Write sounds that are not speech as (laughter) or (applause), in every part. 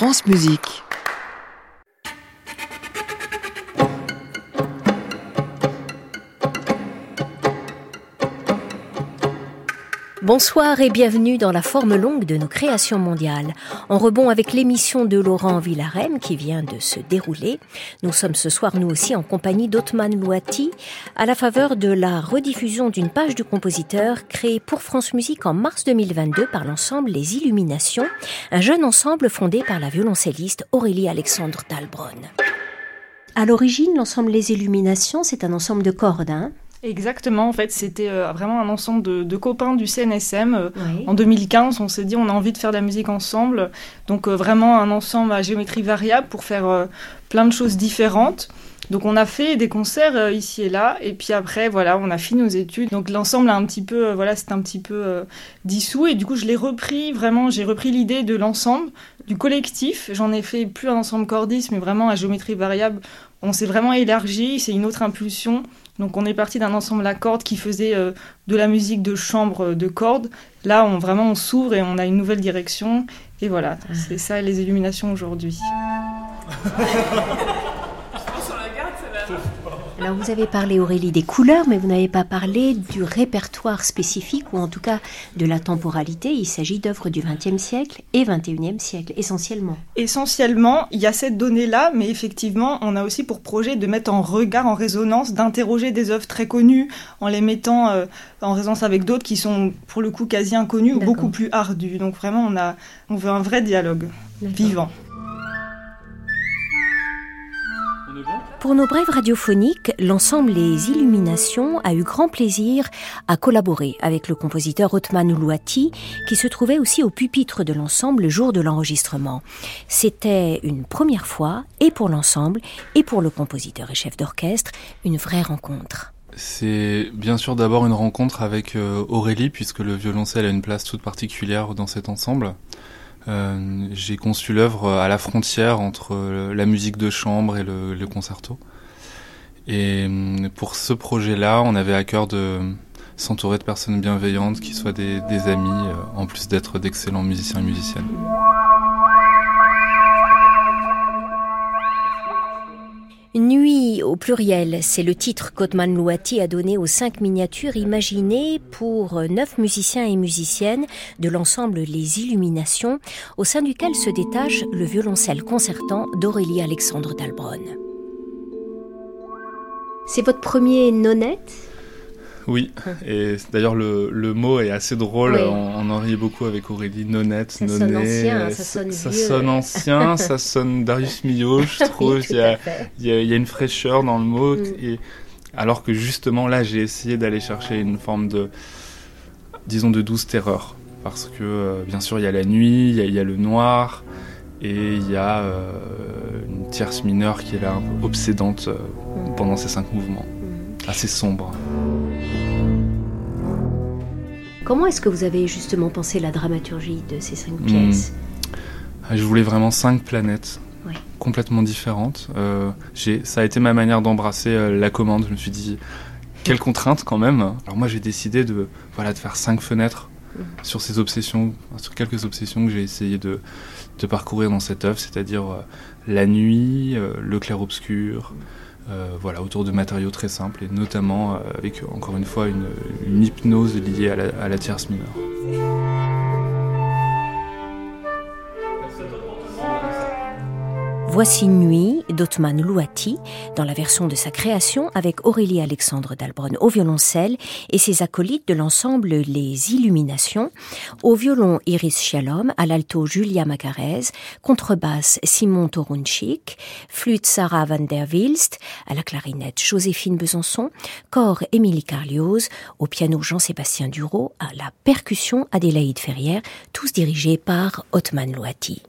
France Musique. Bonsoir et bienvenue dans la forme longue de nos créations mondiales. En rebond avec l'émission de Laurent Villarem qui vient de se dérouler, nous sommes ce soir nous aussi en compagnie d'Otman Louati à la faveur de la rediffusion d'une page du compositeur créée pour France Musique en mars 2022 par l'ensemble Les Illuminations, un jeune ensemble fondé par la violoncelliste Aurélie Alexandre Talbronn. À l'origine, l'ensemble Les Illuminations, c'est un ensemble de cordes, hein Exactement, en fait, c'était euh, vraiment un ensemble de, copains du CNSM. Euh, en 2015, on s'est dit on a envie de faire de la musique ensemble, donc euh, vraiment un ensemble à géométrie variable pour faire plein de choses différentes. Donc on a fait des concerts ici et là, et puis après voilà, on a fini nos études. Donc l'ensemble a un petit peu, voilà, c'est un petit peu dissous, et du coup je l'ai repris vraiment, j'ai repris l'idée de l'ensemble, du collectif. J'en ai fait plus un ensemble cordiste, mais vraiment à géométrie variable. On s'est vraiment élargi, c'est une autre impulsion. Donc on est parti d'un ensemble à cordes qui faisait euh, de la musique de chambre euh, de cordes. Là, on vraiment on s'ouvre et on a une nouvelle direction. Et voilà, ah. c'est ça les illuminations aujourd'hui. (laughs) Alors vous avez parlé Aurélie des couleurs, mais vous n'avez pas parlé du répertoire spécifique ou en tout cas de la temporalité. Il s'agit d'œuvres du XXe siècle et XXIe siècle essentiellement. Essentiellement, il y a cette donnée-là, mais effectivement, on a aussi pour projet de mettre en regard, en résonance, d'interroger des œuvres très connues en les mettant euh, en résonance avec d'autres qui sont pour le coup quasi inconnues ou beaucoup plus ardues. Donc vraiment, on a, on veut un vrai dialogue vivant. Pour nos brèves radiophoniques, l'ensemble Les Illuminations a eu grand plaisir à collaborer avec le compositeur Othman Oulouati, qui se trouvait aussi au pupitre de l'ensemble le jour de l'enregistrement. C'était une première fois, et pour l'ensemble, et pour le compositeur et chef d'orchestre, une vraie rencontre. C'est bien sûr d'abord une rencontre avec euh, Aurélie, puisque le violoncelle a une place toute particulière dans cet ensemble. Euh, j'ai conçu l'œuvre à la frontière entre euh, la musique de chambre et le, concerto. Et euh, pour ce projet-là, on avait à cœur de s'entourer de personnes bienveillantes qui soient des, des amis, en plus d'être d'excellents musiciens et musiciennes. Nuit au pluriel, c'est le titre qu'Otman Louati a donné aux cinq miniatures imaginées pour neuf musiciens et musiciennes de l'ensemble Les Illuminations, au sein duquel se détache le violoncelle concertant d'Aurélie Alexandre Dalbronn. C'est votre premier nonette oui, (laughs) et d'ailleurs le, le, mot est assez drôle, on, en riait beaucoup avec Aurélie, nonnette, ça sonne ancien, ça sonne ça sonne ancien, (laughs) ça sonne Darius Milhaud, je trouve, il, y a, il, y a, une fraîcheur dans le mot, mm. et, alors que justement là j'ai essayé d'aller chercher une forme de, disons de douce terreur, parce que euh, bien sûr il y a la nuit, il y a, il y a le noir, et il y a euh, une tierce mineure qui est là, obsédante euh, mm. pendant ces cinq mouvements, mm. assez sombre. Comment est-ce que vous avez justement pensé la dramaturgie de ces cinq hmm. pièces ah, Je voulais vraiment cinq planètes. complètement différentes. Euh, ça a été ma manière d'embrasser euh, la commande. Je me suis dit, quelle contrainte quand même. Alors moi j'ai décidé de, voilà, de faire cinq fenêtres hmm. sur ces obsessions, sur quelques obsessions que j'ai essayé de, de, parcourir dans cette œuvre, c'est-à-dire euh, la nuit, le clair-obscur, euh, voilà, autour de matériaux très simples et notamment euh, avec encore une fois une, hypnose liée à la, à la tierce mineure. Voici Nuit d'Otman Louati dans la version de sa création avec Aurélie Alexandre Dalbronn au violoncelle et ses acolytes de l'ensemble Les Illuminations, au violon Iris Shalom, à l'alto Julia Macarez, contrebasse Simon Torunchik, flûte Sarah van der Wilst, à la clarinette Joséphine Besançon, corps Émilie Carlioz, au piano Jean-Sébastien Duro, à la percussion Adélaïde Ferrière, tous dirigés par Otman Louati.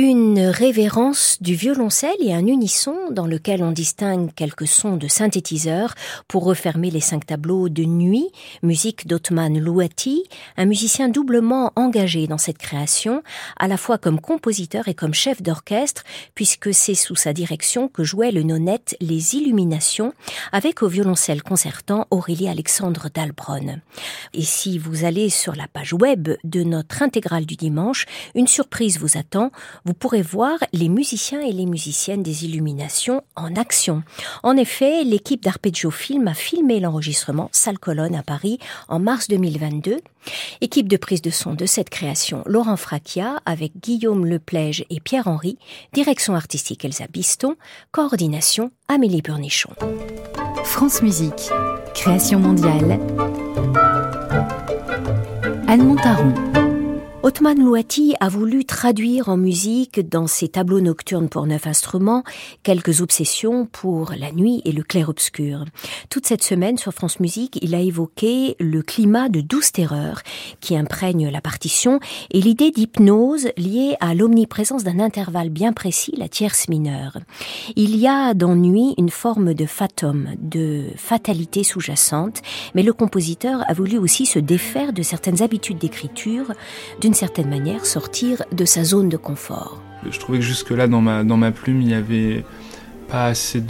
Une révérence du violoncelle et un unisson dans lequel on distingue quelques sons de synthétiseur pour refermer les cinq tableaux de nuit, musique d'Otman Louati, un musicien doublement engagé dans cette création, à la fois comme compositeur et comme chef d'orchestre, puisque c'est sous sa direction que jouait le nonnette Les Illuminations, avec au violoncelle concertant Aurélie Alexandre Dalbronn. Et si vous allez sur la page web de notre intégrale du dimanche, une surprise vous attend vous pourrez voir les musiciens et les musiciennes des Illuminations en action. En effet, l'équipe d'Arpeggio Film a filmé l'enregistrement Salle Colonne à Paris en mars 2022. Équipe de prise de son de cette création, Laurent Fracchia avec Guillaume Leplège et Pierre-Henri, direction artistique Elsa Biston, coordination Amélie Burnichon. France Musique, création mondiale. Anne Montaron. Otman Louati a voulu traduire en musique dans ses tableaux nocturnes pour neuf instruments quelques obsessions pour la nuit et le clair-obscur. Toute cette semaine sur France Musique, il a évoqué le climat de douce terreur qui imprègne la partition et l'idée d'hypnose liée à l'omniprésence d'un intervalle bien précis, la tierce mineure. Il y a dans Nuit une forme de fatum, de fatalité sous-jacente, mais le compositeur a voulu aussi se défaire de certaines habitudes d'écriture, d'une certaine manière sortir de sa zone de confort. Je trouvais que jusque-là, dans ma, dans ma plume, il n'y avait pas assez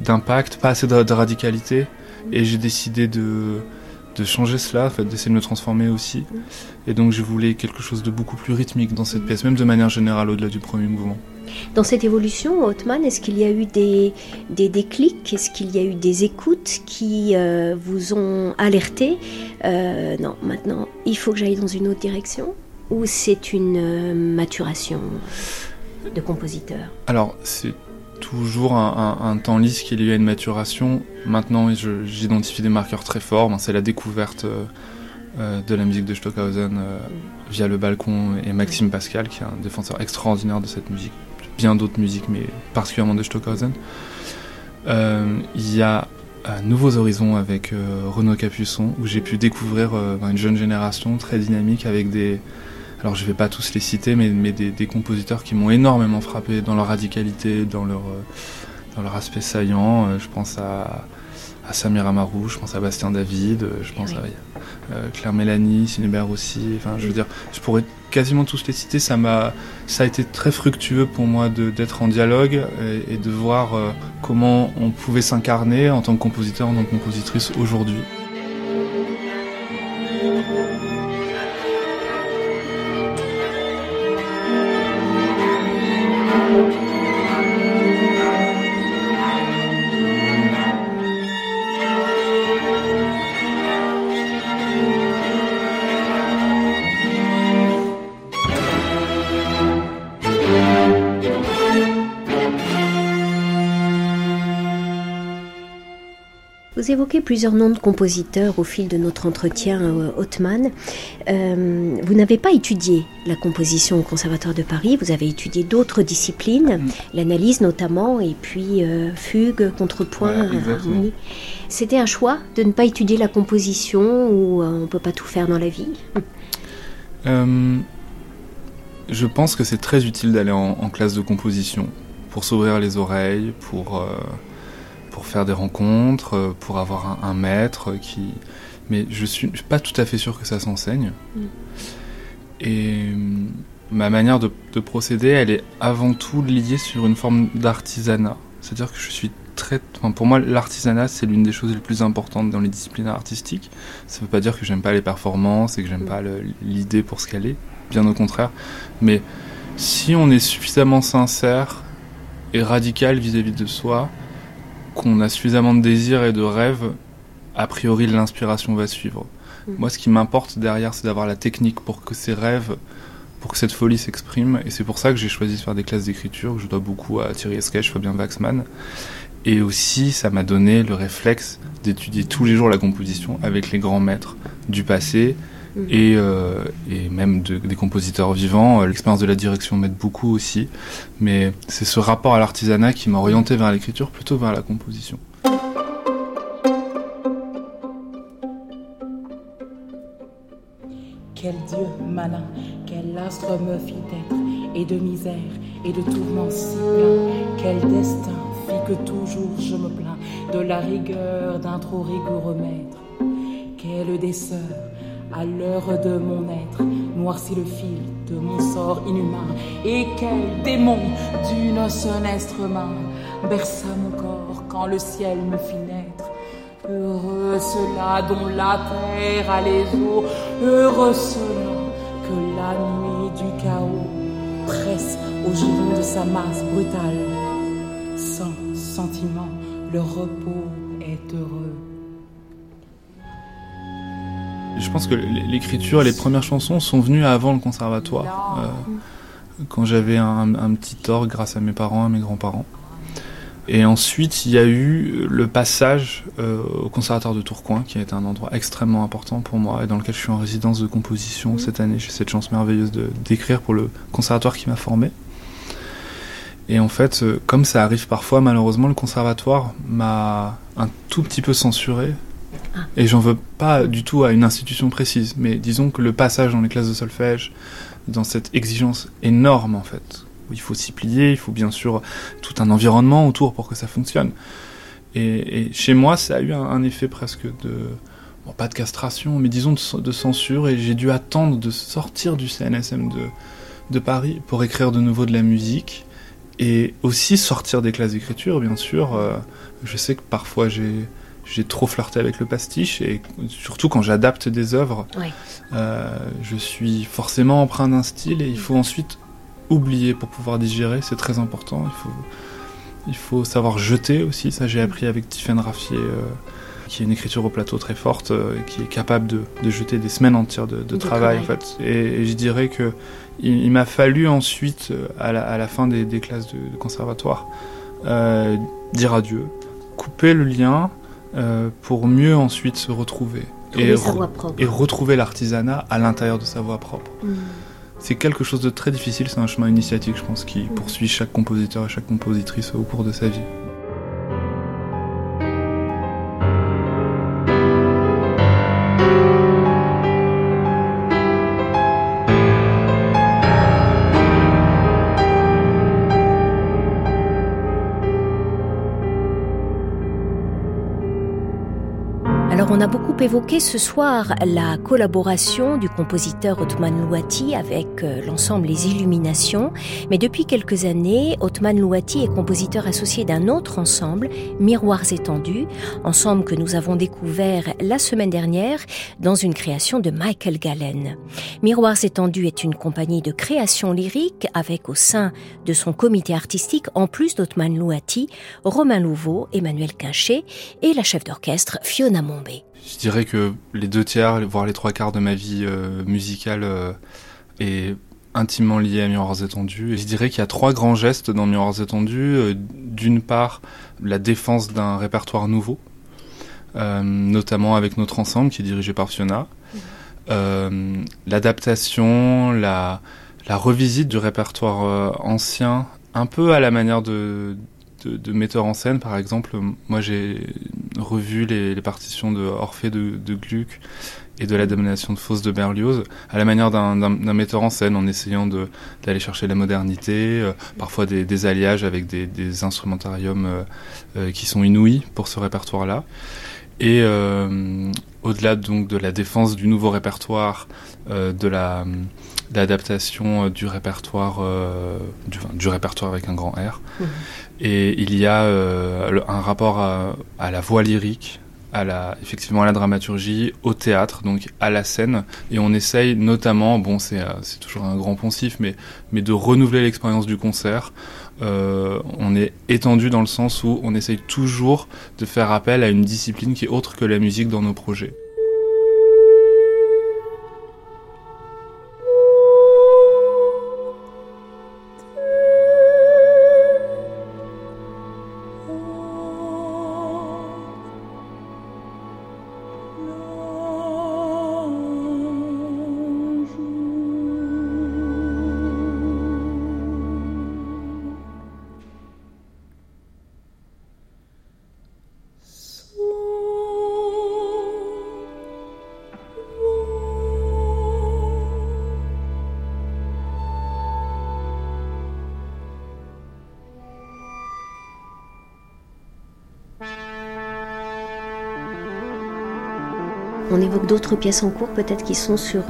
d'impact, pas assez de, radicalité. Et j'ai décidé de, de changer cela, en fait, d'essayer de me transformer aussi. Et donc je voulais quelque chose de beaucoup plus rythmique dans cette pièce, même de manière générale au-delà du premier mouvement. Dans cette évolution, Othman, est-ce qu'il y a eu des, des déclics? Est-ce qu'il y a eu des écoutes qui euh, vous ont alerté? Euh, Non, maintenant, il faut que j'aille dans une autre direction Ou c'est une euh, maturation de compositeur? Alors, c'est toujours un, temps lisse qu'il y a une maturation. Maintenant, j'identifie des marqueurs très forts. c'est la découverte de la musique de Stockhausen via le balcon et Maxime Pascal, qui est un défenseur extraordinaire de cette musique bien d'autres musiques, mais particulièrement de Stockhausen. Euh, il y a Nouveaux Horizons avec euh, Renaud Capuçon, où j'ai pu découvrir euh, une jeune génération très dynamique avec des. Alors je vais pas tous les citer, mais, mais des, compositeurs qui m'ont énormément frappé dans leur radicalité, dans leur, dans leur aspect saillant. je pense à, à Samir Amarou, je pense à Bastien David, je pense à Claire Mélanie, Cinébert aussi. Je pourrais quasiment tous les m'a, ça a été très fructueux pour moi d'être en dialogue et, de voir euh, comment on pouvait s'incarner en tant que compositeur, en tant que compositrice aujourd'hui. Vous évoquez plusieurs noms de compositeurs au fil de notre entretien, euh, Othman. Euh, vous n'avez pas étudié la composition au Conservatoire de Paris, vous avez étudié d'autres disciplines, mm. l'analyse notamment, et puis euh, fugue, contrepoint, harmonie. C'était un choix de ne pas étudier la composition ou on ne peut pas tout faire dans la vie? Je pense que c'est très utile d'aller en, en, classe de composition pour s'ouvrir les oreilles, pour pour faire des rencontres, euh, pour avoir un, maître qui. Mais je suis pas tout à fait sûr que ça s'enseigne. Mm. Et euh, ma manière de, procéder, elle est avant tout liée sur une forme d'artisanat. C'est-à-dire que je suis très. Enfin, pour moi, l'artisanat, c'est l'une des choses les plus importantes dans les disciplines artistiques. Ça ne veut pas dire que j'aime pas les performances et que j'aime mm. pas l'idée pour ce qu'elle est. Bien au contraire. Mais si on est suffisamment sincère et radical vis à -vis de soi, qu'on a suffisamment de désir et de rêve, a priori l'inspiration va suivre. Mm. Moi, ce qui m'importe derrière, c'est d'avoir la technique pour que ces rêves, pour que cette folie s'exprime. Et c'est pour ça que j'ai choisi de faire des classes d'écriture, que je dois beaucoup à Thierry Esquèche, Fabien Waxman. Et aussi, ça m'a donné le réflexe d'étudier tous les jours la composition avec les grands maîtres du passé. Et, euh, et, même des compositeurs vivants. Euh, l'expérience de la direction m'aide beaucoup aussi, mais c'est ce rapport à l'artisanat qui m'a orienté vers l'écriture plutôt vers la composition. Quel Dieu malin Quel astre me fit être, et de misère, et de tourments si pleins. Quel destin fit que toujours je me plains de la rigueur d'un trop rigoureux maître. Quelle déceur, à l'heure de mon être, noircit le fil de mon sort inhumain. Et quel démon d'une sinistre main berça mon corps quand le ciel me fit naître. Heureux ceux-là dont la terre a les eaux, heureux ceux-là que la nuit du chaos presse au giron de sa masse brutale, sans sentiment, le repos est heureux. Je pense que l'écriture, les premières chansons sont venues avant le conservatoire, euh, quand j'avais un, un, petit orgue grâce à mes parents, à mes grands-parents. Et ensuite, il y a eu le passage euh, au conservatoire de Tourcoing, qui a été un endroit extrêmement important pour moi et dans lequel je suis en résidence de composition cette année. J'ai cette chance merveilleuse d'écrire pour le conservatoire qui m'a formé. Et en fait, euh, comme ça arrive parfois, malheureusement, le conservatoire m'a un tout petit peu censuré. Et j'en veux pas du tout à une institution précise, mais disons que le passage dans les classes de solfège, dans cette exigence énorme en fait, il faut s'y plier, il faut bien sûr tout un environnement autour pour que ça fonctionne. Et, chez moi, ça a eu un, effet presque de, bon, pas de castration, mais disons de, censure, et j'ai dû attendre de sortir du CNSM de, de Paris pour écrire de nouveau de la musique, et aussi sortir des classes d'écriture, bien sûr. Euh, je sais que parfois j'ai j'ai trop flirté avec le pastiche et surtout quand j'adapte des œuvres, euh, je suis forcément empreint d'un style et il faut ensuite oublier pour pouvoir digérer, c'est très important. Il faut, il faut savoir jeter aussi, ça j'ai appris avec Tiffaine Raffier, euh, qui a une écriture au plateau très forte, euh, qui est capable de, de, jeter des semaines entières de, de, travail, en fait. Et, je dirais que il, m'a fallu ensuite, euh, à la, à la fin des, des, classes de, conservatoire, dire adieu, couper le lien pour mieux ensuite se retrouver. Et, et, retrouver l'artisanat à l'intérieur de sa voix propre. Mm c'est quelque chose de très difficile, c'est un chemin initiatique, je pense, qui poursuit chaque compositeur et chaque compositrice au cours de sa vie. On a beaucoup évoqué ce soir la collaboration du compositeur Othman Louati avec euh, l'ensemble Les Illuminations, mais depuis quelques années, Othman Louati est compositeur associé d'un autre ensemble, Miroirs étendus, ensemble que nous avons découvert la semaine dernière dans une création de Michael Gallen. Miroirs étendus est une compagnie de création lyrique avec au sein de son comité artistique, en plus d'Othman Louati, Romain Louveau, Emmanuel Quinchet et la chef d'orchestre Fiona Mombé. Je dirais que les deux tiers, voire les trois quarts de ma vie euh, musicale euh, est intimement lié à Miroirs étendus. Et je dirais qu'il y a trois grands gestes dans Miroirs étendus. Euh, d'une part, la défense d'un répertoire nouveau, notamment avec notre ensemble qui est dirigé par Fiona. L'adaptation, la, la revisite du répertoire ancien, un peu à la manière de, de, metteurs en scène, par exemple, moi j'ai revu les, partitions de Orphée de, Gluck et de la domination de Faust de Berlioz à la manière d'un metteur en scène en essayant d'aller chercher la modernité, euh, parfois des, alliages avec des, instrumentariums euh, euh, qui sont inouïs pour ce répertoire-là. Et au-delà donc de la défense du nouveau répertoire, de la l'adaptation du répertoire du, répertoire avec un grand R. Mmh. Et il y a euh, un rapport à, la voix lyrique, à la, effectivement à la dramaturgie, au théâtre, donc à la scène. Et on essaye notamment, bon c'est, euh, c'est toujours un grand poncif, mais, mais de renouveler l'expérience du concert. Euh, on est étendu dans le sens où on essaye toujours de faire appel à une discipline qui est autre que la musique dans nos projets. On évoque d'autres pièces en cours peut-être qui sont sur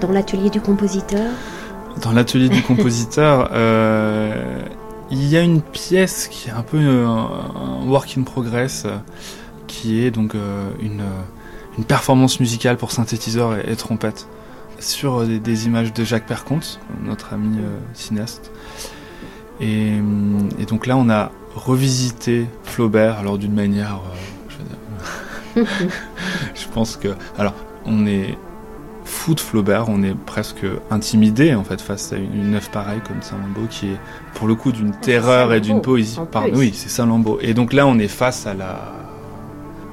dans l'atelier du compositeur. Dans l'atelier du compositeur, (laughs) il y a une pièce qui est un peu un, work in progress, qui est donc une, une performance musicale pour synthétiseur et trompette sur des, images de Jacques Perconte, notre ami euh, cinéaste. Et, donc là, on a revisité Flaubert, alors d'une manière. Euh, (laughs) pense que. Alors, on est fou de Flaubert, on est presque intimidé en fait face à une, œuvre pareille comme Saint-Lambeau qui est pour le coup d'une terreur et d'une poésie. Pardon, oui, c'est Saint-Lambeau. Et donc là, on est face à la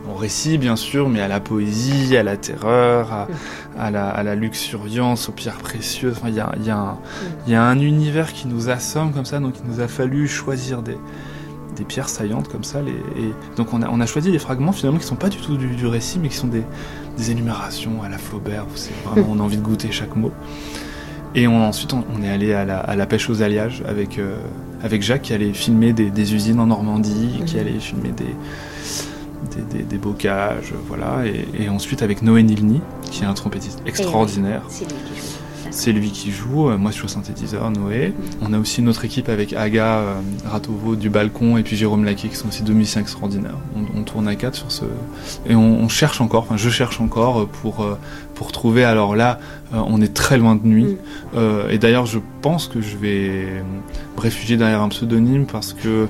au récit bien sûr, mais à la poésie, à la terreur, à, la, luxuriance, aux pierres précieuses. Il y, a, un univers qui nous assomme comme ça, donc il nous a fallu choisir des, pierres saillantes comme ça. et donc on a, choisi des fragments finalement qui ne sont pas du tout du, récit, mais qui sont des, énumérations à la Flaubert, c'est vraiment on a envie de goûter chaque mot. Et ensuite, on, est allé à la, pêche aux alliages avec, euh, avec Jacques qui allait filmer des, usines en Normandie, qui allait filmer des, des, bocages, voilà. Et, ensuite avec Noé Nilni, qui est un trompettiste extraordinaire. C'est lui qui joue. Euh, moi, je suis au synthétiseur, Noé. On a aussi notre équipe avec Aga euh, Ratovo du balcon et puis Jérôme Laquet, qui sont aussi deux musiciens extraordinaires. On, tourne à quatre sur ce. Et on, cherche encore, enfin, je cherche encore pour, euh, pour trouver. Alors là, on est très loin de nuit. Mm. et d'ailleurs, je pense que je vais me réfugier derrière un pseudonyme parce que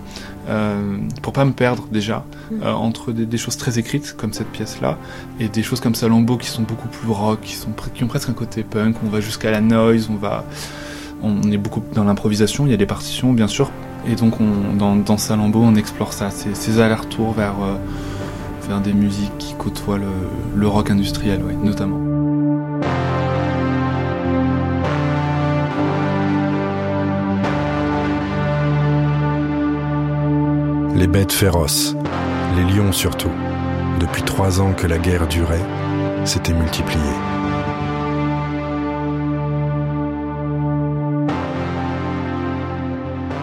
euh, pour pas me perdre déjà mm. euh, entre des, choses très écrites comme cette pièce-là et des choses comme Salambo qui sont beaucoup plus rock, qui, sont, qui ont presque un côté punk. On va jusqu'à la noise, on va, on est beaucoup dans l'improvisation. Il y a des partitions bien sûr, et donc on, dans, dans Salambo on explore ça, ces, ces allers-retours vers euh, vers des musiques qui côtoient le, le rock industriel, ouais, notamment. Les bêtes féroces, les lions surtout, depuis trois ans que la guerre durait, s'étaient multipliés.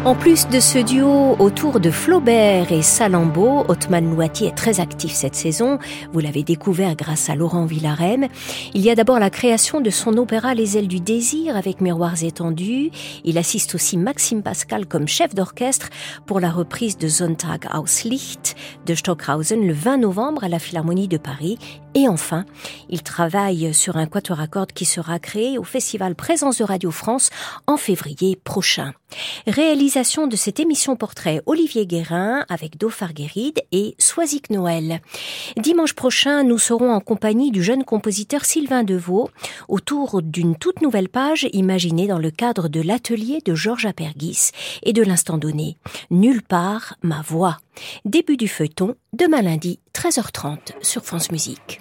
En plus de ce duo autour de Flaubert et Salambo, Otman Louati est très actif cette saison. Vous l'avez découvert grâce à Laurent Villarem. Il y a d'abord la création de son opéra Les ailes du désir avec miroirs étendus. Il assiste aussi Maxime Pascal comme chef d'orchestre pour la reprise de Sonntag aus Licht de Stockhausen le 20 novembre à la Philharmonie de Paris. Et enfin, il travaille sur un quatuor à cordes qui sera créé au Festival Présence de Radio France en février prochain. Réalisation de cette émission portrait Olivier Guérin avec Dauphar Guéride et Soisic Noël. Dimanche prochain, nous serons en compagnie du jeune compositeur Sylvain Deveau autour d'une toute nouvelle page imaginée dans le cadre de l'atelier de Georges Apergis et de l'instant donné. Nulle part ma voix. Début du feuilleton, demain lundi, 13h30 sur France Musique.